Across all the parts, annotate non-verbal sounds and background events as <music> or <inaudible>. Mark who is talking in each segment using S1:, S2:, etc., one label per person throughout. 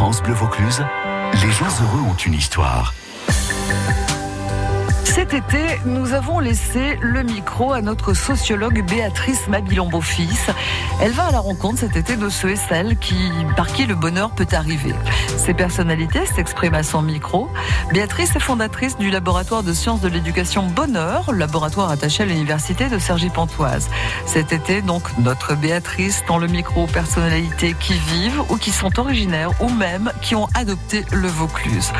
S1: France Bleu Vaucluse, les gens heureux ont une histoire.
S2: Cet été, nous avons laissé le micro à notre sociologue Béatrice Mabilon-Beaufils. Elle va à la rencontre cet été de ceux et celles qui, par qui le bonheur peut arriver. Ces personnalités s'expriment à son micro. Béatrice est fondatrice du laboratoire de sciences de l'éducation Bonheur, laboratoire attaché à l'université de Cergy-Pontoise. Cet été, donc, notre Béatrice tend le micro aux personnalités qui vivent ou qui sont originaires ou même qui ont adopté le Vaucluse.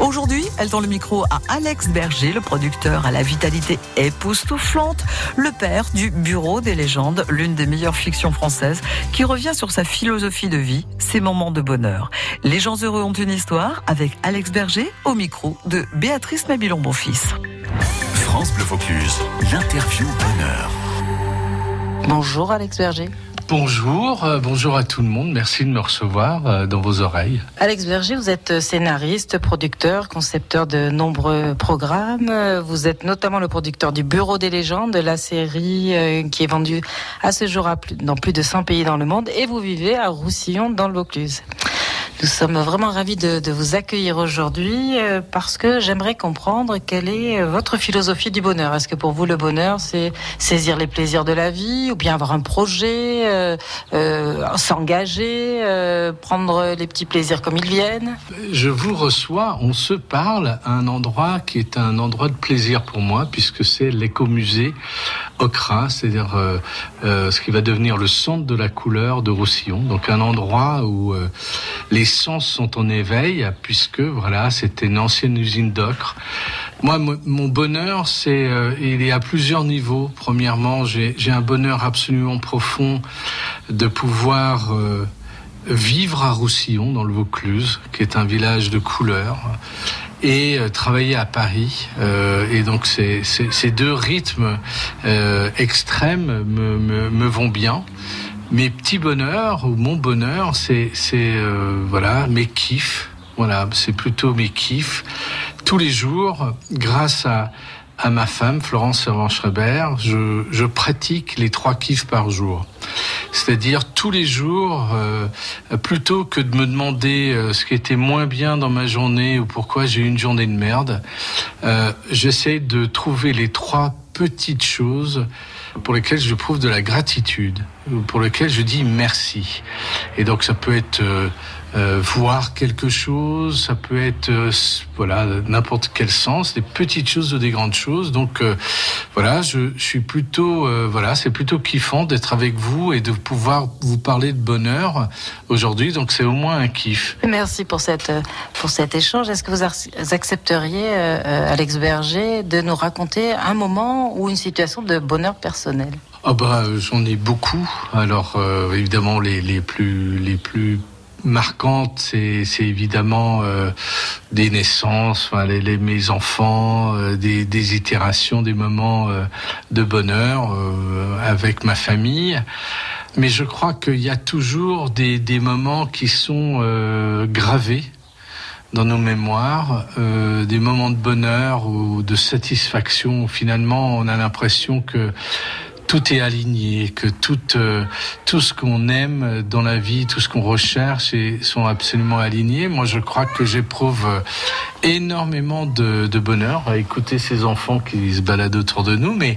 S2: Aujourd'hui, elle tend le micro à Alex Berger, le producteur à la vitalité époustouflante, le père du Bureau des légendes, l'une des meilleures fictions françaises, qui revient sur sa philosophie de vie, ses moments de bonheur. Les gens heureux ont une histoire avec Alex Berger au micro de Béatrice Mabilon-Bonfils.
S1: France Bleu Vaucluse, l'interview bonheur.
S2: Bonjour Alex Berger.
S3: Bonjour, euh, bonjour à tout le monde. Merci de me recevoir euh, dans vos oreilles.
S2: Alex Berger, vous êtes scénariste, producteur, concepteur de nombreux programmes. Vous êtes notamment le producteur du Bureau des légendes, la série euh, qui est vendue à ce jour dans plus de 100 pays dans le monde. Et vous vivez à Roussillon, dans le Vaucluse. Nous sommes vraiment ravis de, vous accueillir aujourd'hui euh, parce que j'aimerais comprendre quelle est euh, votre philosophie du bonheur. Est-ce que pour vous le bonheur c'est saisir les plaisirs de la vie ou bien avoir un projet, euh, s'engager, prendre les petits plaisirs comme ils viennent?
S3: Je vous reçois, on se parle à un endroit qui est un endroit de plaisir pour moi puisque c'est l'écomusée Okra, c'est-à-dire euh, euh, ce qui va devenir le centre de la couleur de Roussillon. Donc un endroit où euh, les sens sont en éveil, puisque voilà, c'était une ancienne usine d'ocre. Moi, mo- mon bonheur, c'est il est à plusieurs niveaux. Premièrement, j'ai un bonheur absolument profond de pouvoir vivre à Roussillon, dans le Vaucluse, qui est un village de couleurs et euh, travailler à Paris. Euh, et donc ces, ces, ces deux rythmes euh, extrêmes me, me, me vont bien. Mes petits bonheurs ou mon bonheur, c'est euh, voilà mes kiffs. Voilà, c'est plutôt mes kiffs. Tous les jours, grâce à à ma femme, Florence Servan-Schreiber, je, je pratique les trois kiffs par jour. C'est-à-dire tous les jours, euh, plutôt que de me demander euh, ce qui était moins bien dans ma journée ou pourquoi j'ai eu une journée de merde, euh, j'essaie de trouver les trois petites choses pour lesquelles je prouve de la gratitude, ou pour lesquelles je dis merci. Et donc ça peut être euh, euh, voir quelque chose, ça peut être euh, voilà n'importe quel sens, des petites choses ou des grandes choses. Donc voilà, je, suis plutôt voilà, c'est plutôt kiffant d'être avec vous et de pouvoir vous parler de bonheur aujourd'hui. Donc c'est au moins un kiff.
S2: Merci pour, cette, pour cet échange. Est-ce que vous accepteriez, Alex Berger, de nous raconter un moment ou une situation de bonheur personnel
S3: Ah bah euh, j'en ai beaucoup. Alors euh, évidemment les, les plus les plus marquantes c'est c'est évidemment euh, des naissances, enfin les, les- mes enfants, des, des itérations, des moments de bonheur avec ma famille. Mais je crois qu'il y a toujours des, des moments qui sont gravés dans nos mémoires, euh, des moments de bonheur ou de satisfaction. Finalement, on a l'impression que tout est aligné, que tout, euh, tout ce qu'on aime dans la vie, tout ce qu'on recherche sont absolument alignés. Moi, je crois que j'éprouve euh, énormément de, bonheur à écouter ces enfants qui se baladent autour de nous, mais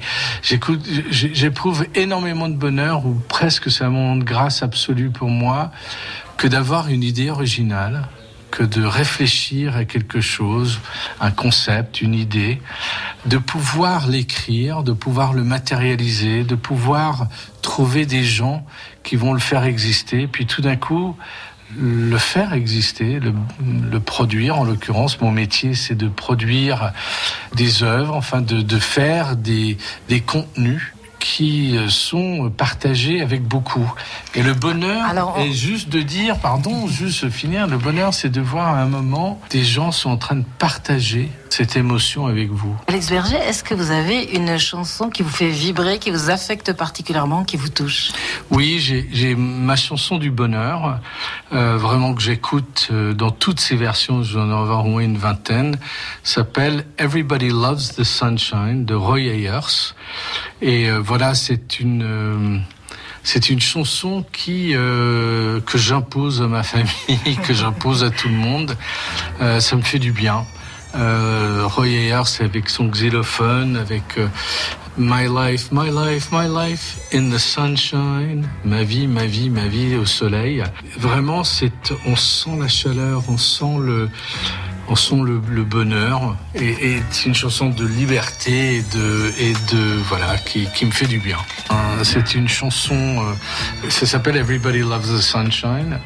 S3: j'éprouve énormément de bonheur ou presque c'est un moment de grâce absolue pour moi que d'avoir une idée originale que de réfléchir à quelque chose, un concept, une idée, de pouvoir l'écrire, de pouvoir le matérialiser, de pouvoir trouver des gens qui vont le faire exister, puis tout d'un coup le faire exister, le, le produire. En l'occurrence, mon métier, c'est de produire des œuvres, enfin de, de faire des, des contenus qui euh, sont partagés avec beaucoup. Et le bonheur
S2: Alors, on-
S3: est juste de dire, pardon, juste finir, le bonheur, c'est de voir à un moment des gens sont en train de partager cette émotion avec vous.
S2: Alex Berger, est-ce que vous avez une chanson qui vous fait vibrer, qui vous affecte particulièrement, qui vous touche?
S3: Oui, j'ai ma chanson du bonheur, euh, vraiment que j'écoute euh, dans toutes ses versions, je vais en avoir au moins une vingtaine, s'appelle Everybody Loves the Sunshine de Roy Ayers. Et euh, voilà, c'est une... c'est une chanson qui euh, que j'impose à ma famille, <laughs> que j'impose à tout le monde. Euh, ça me fait du bien. Euh, Roy Ayers avec son xylophone, avec euh, My life, my life, my life in the sunshine. Ma vie, ma vie, ma vie au soleil. Vraiment, c'est, on sent la chaleur, on sent le, on sent le, bonheur. Et, et c'est une chanson de liberté et de, et de voilà, qui, qui me fait du bien. Euh, c'est une chanson, euh, ça s'appelle Everybody Loves the Sunshine.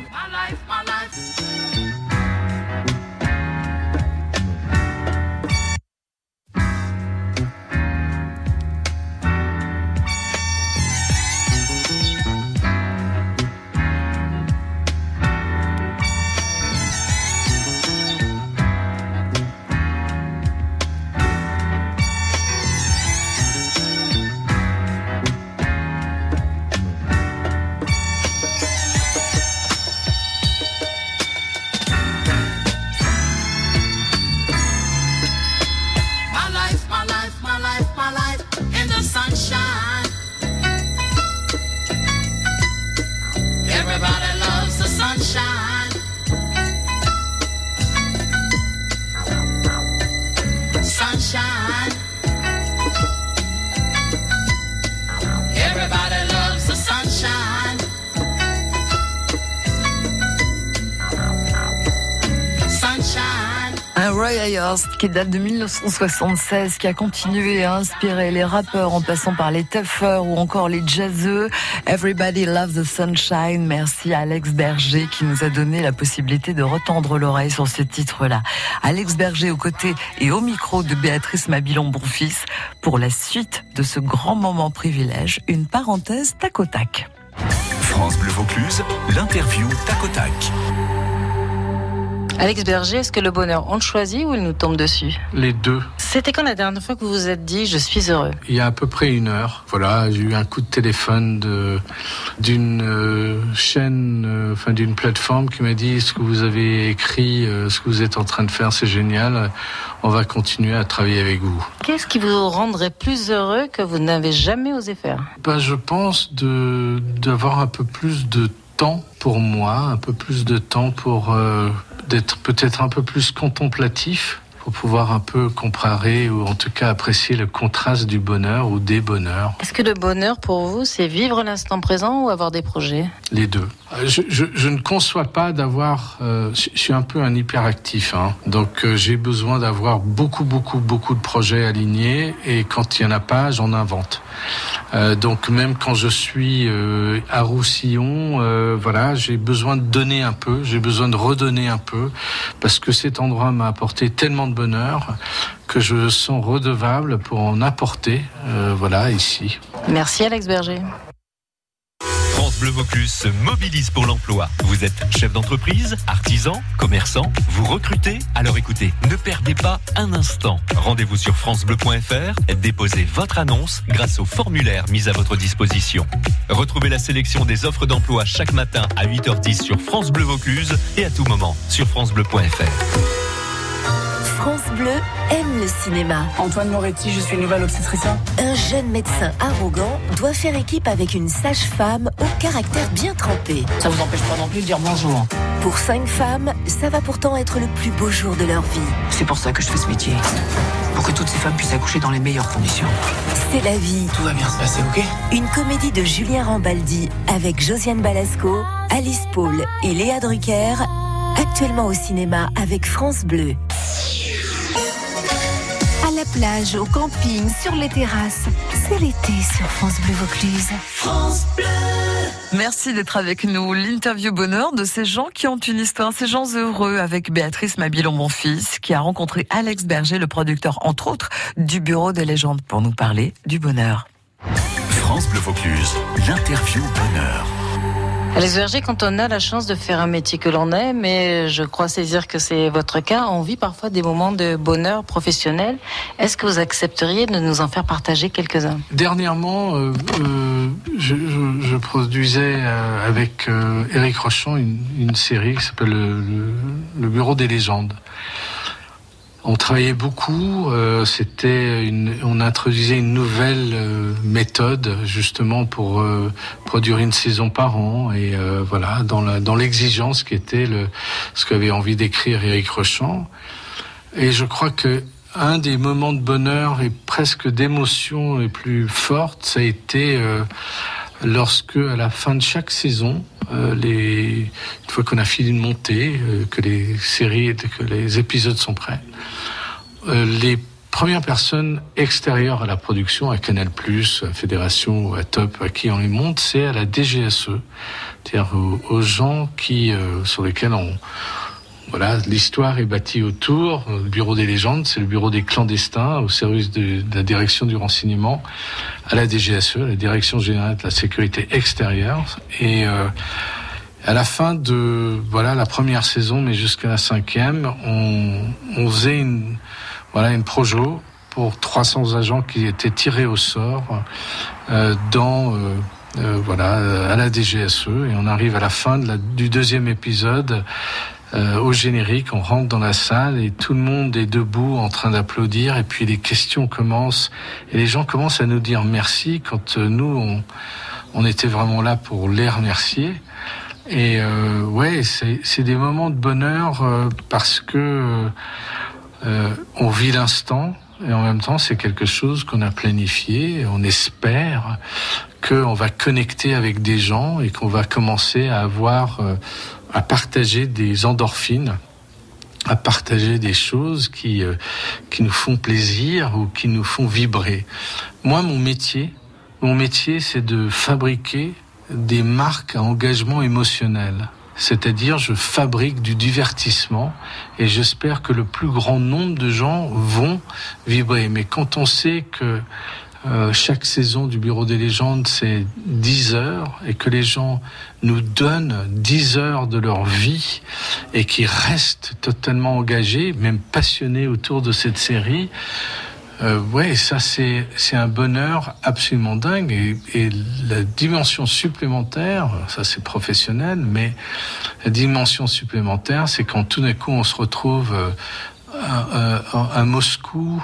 S2: Qui date de 1976, qui a continué à inspirer les rappeurs en passant par les toughers ou encore les jazzeux. Everybody loves the sunshine. Merci à Alex Berger qui nous a donné la possibilité de retendre l'oreille sur ce titre-là. Alex Berger aux côtés et au micro de Béatrice Mabilon Bonfils pour la suite de ce grand moment privilège. Une parenthèse tac au tac.
S1: France Bleu Vaucluse, l'interview tac au tac.
S4: Alex Berger, est-ce que le bonheur, on le choisit ou il nous tombe dessus
S3: Les deux.
S4: C'était quand la dernière fois que vous vous êtes dit je suis heureux
S3: Il y a à peu près une heure, voilà, j'ai eu un coup de téléphone de d'une euh, chaîne, euh, enfin d'une plateforme qui m'a dit ce que vous avez écrit, euh, ce que vous êtes en train de faire, c'est génial. On va continuer à travailler avec vous.
S4: Qu'est-ce qui vous rendrait plus heureux que vous n'avez jamais osé faire
S3: Ben, je pense de d'avoir un peu plus de temps pour moi, un peu plus de temps pour d'être peut-être un peu plus contemplatif pour pouvoir un peu comparer ou en tout cas apprécier le contraste du bonheur ou des bonheurs,
S4: Est-ce que le bonheur pour vous, c'est vivre l'instant présent ou avoir des projets?
S3: Les deux. Euh, Je, ne conçois pas d'avoir, euh, je, suis un peu un hyperactif, hein, donc euh, j'ai besoin d'avoir beaucoup, beaucoup, beaucoup de projets alignés et quand il y en a pas, j'en invente. Donc même quand je suis à Roussillon, voilà, j'ai besoin de donner un peu, j'ai besoin de redonner un peu, parce que cet endroit m'a apporté tellement de bonheur que je sens redevable pour en apporter, voilà, ici.
S4: Merci Alex Berger.
S1: Bleu se mobilise pour l'emploi. Vous êtes chef d'entreprise, artisan, commerçant, vous recrutez Alors écoutez, ne perdez pas un instant. Rendez-vous sur francebleu.fr, déposez votre annonce grâce au formulaire mis à votre disposition. Retrouvez la sélection des offres d'emploi chaque matin à 8h10 sur France Bleu et à tout moment sur francebleu.fr.
S5: France Bleu aime le cinéma.
S6: Antoine Moretti, je suis nouvelle obstétricien.
S5: Un jeune médecin arrogant doit faire équipe avec une sage-femme au caractère bien trempé.
S6: Ça vous empêche pas non plus de dire bonjour.
S5: Pour cinq femmes, ça va pourtant être le plus beau jour de leur vie.
S6: C'est pour ça que je fais ce métier. Pour que toutes ces femmes puissent accoucher dans les meilleures conditions.
S5: C'est la vie.
S6: Tout va bien se passer, ok?
S5: Une comédie de Julien Rambaldi avec Josiane Balasco, Alice Paul et Léa Drucker, actuellement au cinéma avec France Bleu. À la plage, au camping, sur les terrasses, c'est l'été sur France Bleu Vaucluse.
S2: Merci d'être avec nous. L'interview bonheur de ces gens qui ont une histoire, ces gens heureux avec Béatrice Mabilon, mon fils, qui a rencontré Alex Berger, le producteur, entre autres, du Bureau des légendes, pour nous parler du bonheur.
S1: France Bleu Vaucluse, l'interview bonheur.
S4: Alex Berger, quand on a la chance de faire un métier que l'on aime, et je crois saisir que c'est votre cas, on vit parfois des moments de bonheur professionnel. Est-ce que vous accepteriez de nous en faire partager quelques-uns?
S3: Dernièrement, euh, euh, je, produisais euh, avec Eric Rochon une, série qui s'appelle le, le- le Bureau des légendes. On travaillait beaucoup. euh, C'était on introduisait une nouvelle euh, méthode justement pour euh, produire une saison par an et voilà dans l'exigence qui était le ce qu'avait envie d'écrire Éric Rochant. Et je crois que un des moments de bonheur et presque d'émotion les plus fortes, ça a été lorsque, à la fin de chaque saison, euh, une fois qu'on a fini de monter, euh, que les séries, que les épisodes sont prêts, euh, les premières personnes extérieures à la production, à Canal+, à Fédération à Top, à qui on les monte, c'est à la DGSE, c'est-à-dire aux, gens qui, sur lesquels on, voilà, l'histoire est bâtie autour. Le bureau des légendes, c'est le bureau des clandestins au service de la direction du renseignement à la DGSE, la Direction générale de la sécurité extérieure. Et euh, à la fin de voilà la première saison, mais jusqu'à la cinquième, on, faisait une voilà une projo pour 300 agents qui étaient tirés au sort euh, dans euh, euh, voilà à la DGSE et on arrive à la fin du deuxième épisode euh, au générique, on rentre dans la salle et tout le monde est debout en train d'applaudir et puis les questions commencent et les gens commencent à nous dire merci quand euh, nous on, on était vraiment là pour les remercier. Et euh, ouais, c'est des moments de bonheur euh, parce que euh, on vit l'instant et en même temps c'est quelque chose qu'on a planifié. On espère qu'on va connecter avec des gens et qu'on va commencer à avoir euh, à partager des endorphines, à partager des choses qui euh, qui nous font plaisir ou qui nous font vibrer. Moi, mon métier, mon métier, c'est de fabriquer des marques à engagement émotionnel. C'est-à-dire, je fabrique du divertissement et j'espère que le plus grand nombre de gens vont vibrer. Mais quand on sait que euh, chaque saison du Bureau des légendes, c'est 10 heures et que les gens nous donnent 10 heures de leur vie et qui restent totalement engagés, même passionnés autour de cette série, euh, ouais, ça c'est un bonheur absolument dingue et, la dimension supplémentaire, ça c'est professionnel, mais la dimension supplémentaire, c'est quand tout d'un coup on se retrouve euh, à Moscou,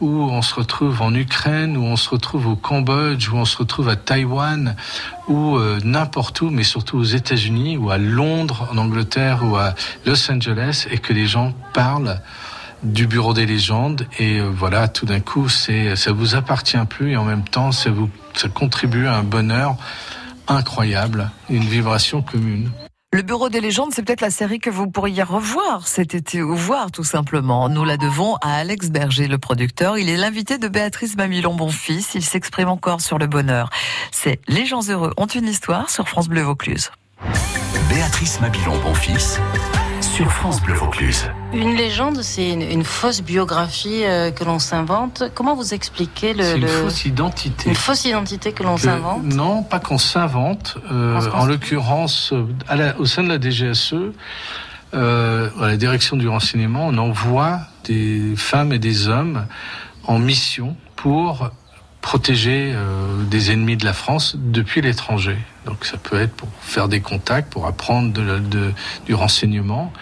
S3: où on se retrouve en Ukraine, où on se retrouve au Cambodge, où on se retrouve à Taïwan, ou euh, n'importe où, mais surtout aux États-Unis, ou à Londres, en Angleterre, ou à Los Angeles, et que les gens parlent du bureau des légendes. Et euh, voilà tout d'un coup c'est ça vous appartient plus et en même temps ça vous ça contribue à un bonheur incroyable une vibration commune
S2: Le Bureau des légendes, c'est peut-être la série que vous pourriez revoir cet été ou voir tout simplement. Nous la devons à Alex Berger, le producteur. Il est l'invité de Béatrice Mamilon Bonfils. Il s'exprime encore sur le bonheur. C'est Les gens heureux ont une histoire sur France Bleu Vaucluse.
S1: Béatrice Mabilon, bon fils, sur France Bleu Vaucluse.
S4: Une légende, c'est une, une fausse biographie euh, que l'on s'invente. Comment vous expliquez le,
S3: c'est une
S4: le-
S3: fausse identité
S4: une fausse identité que l'on s'invente
S3: non pas qu'on s'invente euh, en l'occurrence euh, au sein de la DGSE euh, à la direction du renseignement on envoie des femmes et des hommes en mission pour protéger euh, des ennemis de la France depuis l'étranger. Donc ça peut être pour faire des contacts, pour apprendre de, de- du renseignement.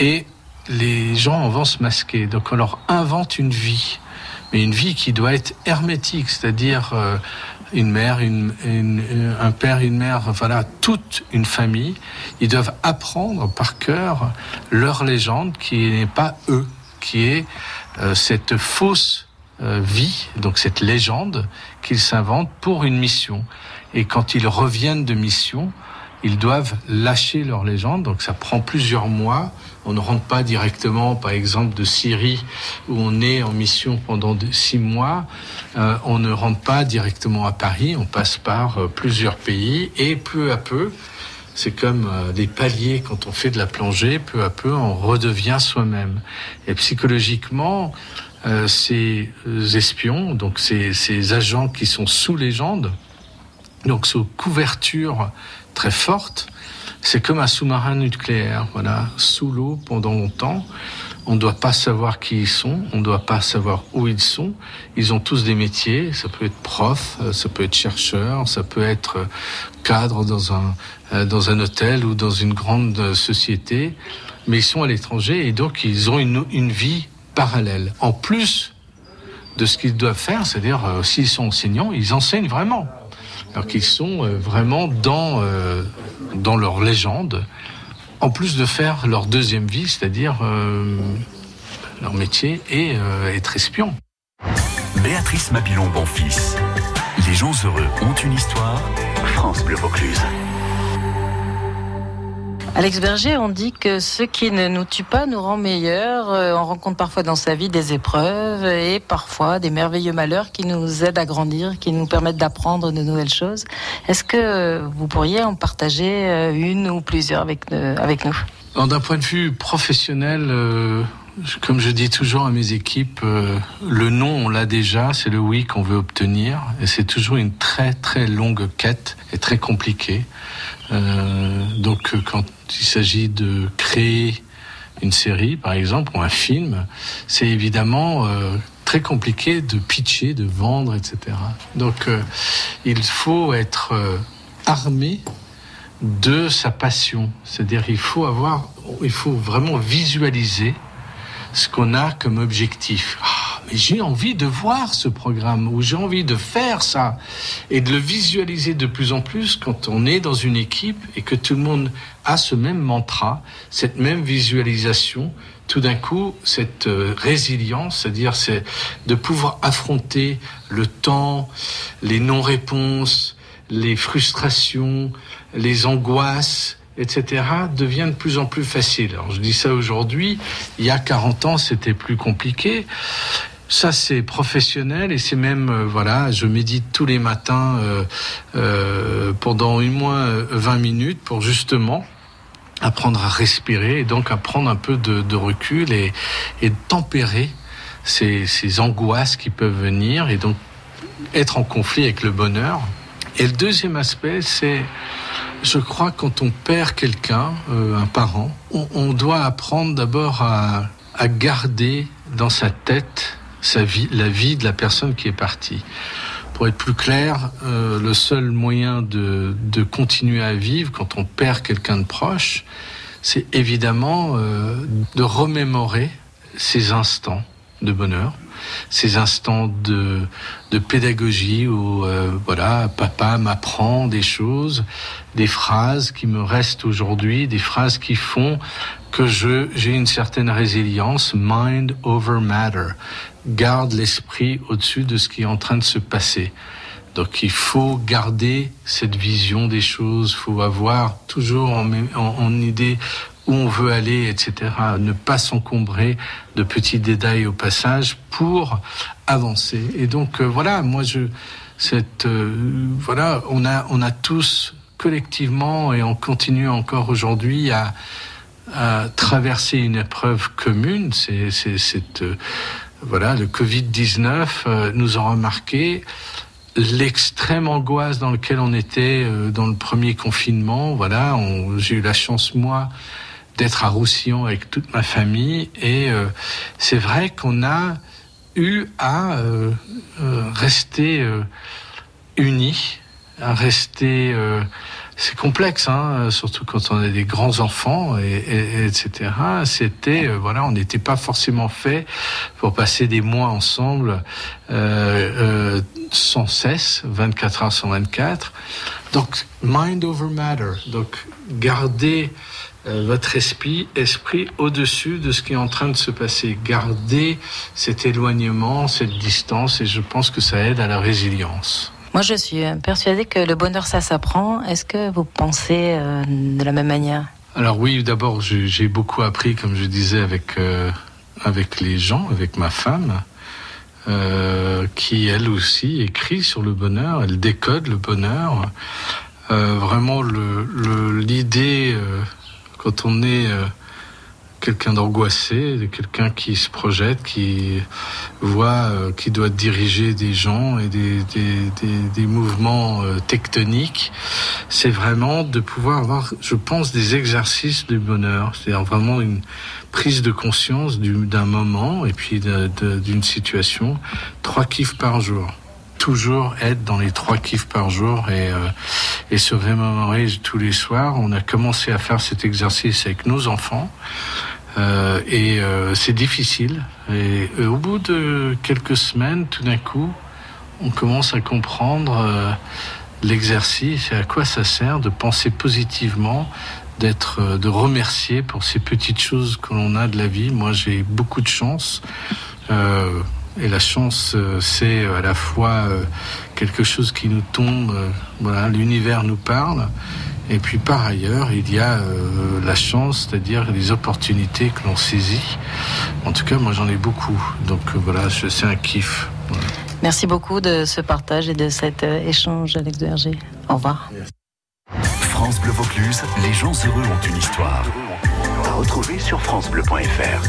S3: Et les gens en vont se masquer. Donc on leur invente une vie, mais une vie qui doit être hermétique, c'est-à-dire euh, une mère, une, une- un père, une mère, voilà, toute une famille. Ils doivent apprendre par cœur leur légende qui n'est pas eux, qui est euh, cette fausse euh, vie, donc cette légende qu'ils s'inventent pour une mission. Et quand ils reviennent de mission, ils doivent lâcher leur légende, donc ça prend plusieurs mois. On ne rentre pas directement, par exemple, de Syrie, où on est en mission pendant six mois. Euh, on ne rentre pas directement à Paris, on passe par euh, plusieurs pays, et peu à peu, c'est comme euh, les paliers quand on fait de la plongée, peu à peu on redevient soi-même. Et psychologiquement, ces espions, donc ces, ces agents qui sont sous légende, donc sous couverture très forte, c'est comme un sous-marin nucléaire, voilà, sous l'eau pendant longtemps. On ne doit pas savoir qui ils sont, on ne doit pas savoir où ils sont. Ils ont tous des métiers, ça peut être prof, euh, ça peut être chercheur, ça peut être euh, cadre dans un, euh, dans un hôtel ou dans une grande société, mais ils sont à l'étranger et donc ils ont une, une vie parallèle. En plus de ce qu'ils doivent faire, c'est-à-dire s'ils sont enseignants, ils enseignent vraiment. Alors qu'ils sont euh, vraiment dans, euh, dans leur légende, en plus de faire leur deuxième vie, c'est-à-dire euh, leur métier et être espion.
S1: Béatrice Mabilon Bonfils. Les gens heureux ont une histoire. France Bleu Vaucluse.
S4: Alex Berger, on dit que ce qui ne nous tue pas nous rend meilleurs. Euh, On rencontre parfois dans sa vie des épreuves et parfois des merveilleux malheurs qui nous aident à grandir, qui nous permettent d'apprendre de nouvelles choses. Est-ce que vous pourriez en partager euh, une ou plusieurs avec, euh, nous?
S3: D'un point de vue professionnel, comme je dis toujours à mes équipes, euh, le non, on l'a déjà, c'est le oui qu'on veut obtenir. Et c'est toujours une très très longue quête et très compliquée. Euh, donc euh, quand il s'agit de créer une série, par exemple, ou un film, c'est évidemment très compliqué de pitcher, de vendre, etc. Donc il faut être armé de sa passion. C'est-à-dire il faut avoir, il faut vraiment visualiser ce qu'on a comme objectif. Ah, mais j'ai envie de voir ce programme ou j'ai envie de faire ça et de le visualiser de plus en plus quand on est dans une équipe et que tout le monde a ce même mantra, cette même visualisation. Tout d'un coup, cette euh, résilience, c'est-à-dire c'est de pouvoir affronter le temps, les non-réponses, les frustrations, les angoisses, etc., devient de plus en plus facile. Alors je dis ça aujourd'hui, il y a 40 ans c'était plus compliqué. Ça c'est professionnel et c'est même, euh, voilà, je médite tous les matins euh, euh, pendant au moins euh, 20 minutes pour justement apprendre à respirer et donc à prendre un peu de, recul et, et de tempérer ces angoisses qui peuvent venir et donc être en conflit avec le bonheur. Et le deuxième aspect, c'est, je crois, quand on perd quelqu'un, euh, un parent, on, on doit apprendre d'abord à, à garder dans sa tête sa vie, la vie de la personne qui est partie. Pour être plus clair, euh, le seul moyen de, de continuer à vivre quand on perd quelqu'un de proche, c'est évidemment euh, de remémorer ces instants de bonheur, ces instants de, de pédagogie où euh, voilà, papa m'apprend des choses, des phrases qui me restent aujourd'hui, des phrases qui font que je j'ai une certaine résilience, mind over matter, garde l'esprit au-dessus de ce qui est en train de se passer. Donc il faut garder cette vision des choses, faut avoir toujours en, en- en idée où on veut aller, etc. Ne pas s'encombrer de petits détails au passage pour avancer. Et donc euh, voilà, moi je cette euh, voilà, on a on a tous collectivement et on continue encore aujourd'hui à traverser une épreuve commune. C'est cette euh, voilà, le Covid-19 euh, nous aura marqué l'extrême angoisse dans laquelle on était dans le premier confinement. Voilà, j'ai eu la chance moi d'être à Roussillon avec toute ma famille. Et euh, c'est vrai qu'on a eu à euh, euh, rester euh, unis, à rester euh, c'est complexe, hein, surtout quand on a des grands enfants, et, et- et etc. C'était, euh, voilà, on n'était pas forcément fait pour passer des mois ensemble euh, euh, sans cesse, 24 heures sur 24. Donc, mind over matter. Donc, gardez euh, votre esprit, esprit au-dessus de ce qui est en train de se passer. Gardez cet éloignement, cette distance, et je pense que ça aide à la résilience.
S4: Moi, je suis persuadée que le bonheur, ça s'apprend. Est-ce que vous pensez euh, de la même manière?
S3: Alors oui, d'abord, j'ai beaucoup appris, comme je disais, avec, euh, avec les gens, avec ma femme, euh, qui, elle aussi, écrit sur le bonheur, elle décode le bonheur. Vraiment, l'idée, quand on est quelqu'un d'angoissé, quelqu'un qui se projette, qui voit, euh, qui doit diriger des gens et des, des, mouvements euh, tectoniques, c'est vraiment de pouvoir avoir, je pense, des exercices du bonheur, c'est-à-dire vraiment une prise de conscience du- d'un moment et puis d'une situation, trois kiffs par jour. Toujours être dans les trois kiffs par jour et, euh, et se remémorer tous les soirs. On a commencé à faire cet exercice avec nos enfants. Euh, et euh, c'est difficile. Et euh, au bout de quelques semaines, tout d'un coup, on commence à comprendre l'exercice et à quoi ça sert de penser positivement, d'être, de remercier pour ces petites choses que l'on a de la vie. Moi, j'ai beaucoup de chance. Et la chance, c'est à la fois quelque chose qui nous tombe, l'univers nous parle. Et puis par ailleurs, il y a euh, la chance, c'est-à-dire les opportunités que l'on saisit. En tout cas, moi j'en ai beaucoup. Donc euh, voilà, je- c'est un kiff. Voilà.
S4: Merci beaucoup de ce partage et de cet euh, échange, Alex de Hergé. Au revoir.
S7: France Bleu Vaucluse, les gens heureux ont une histoire. À retrouver sur FranceBleu.fr.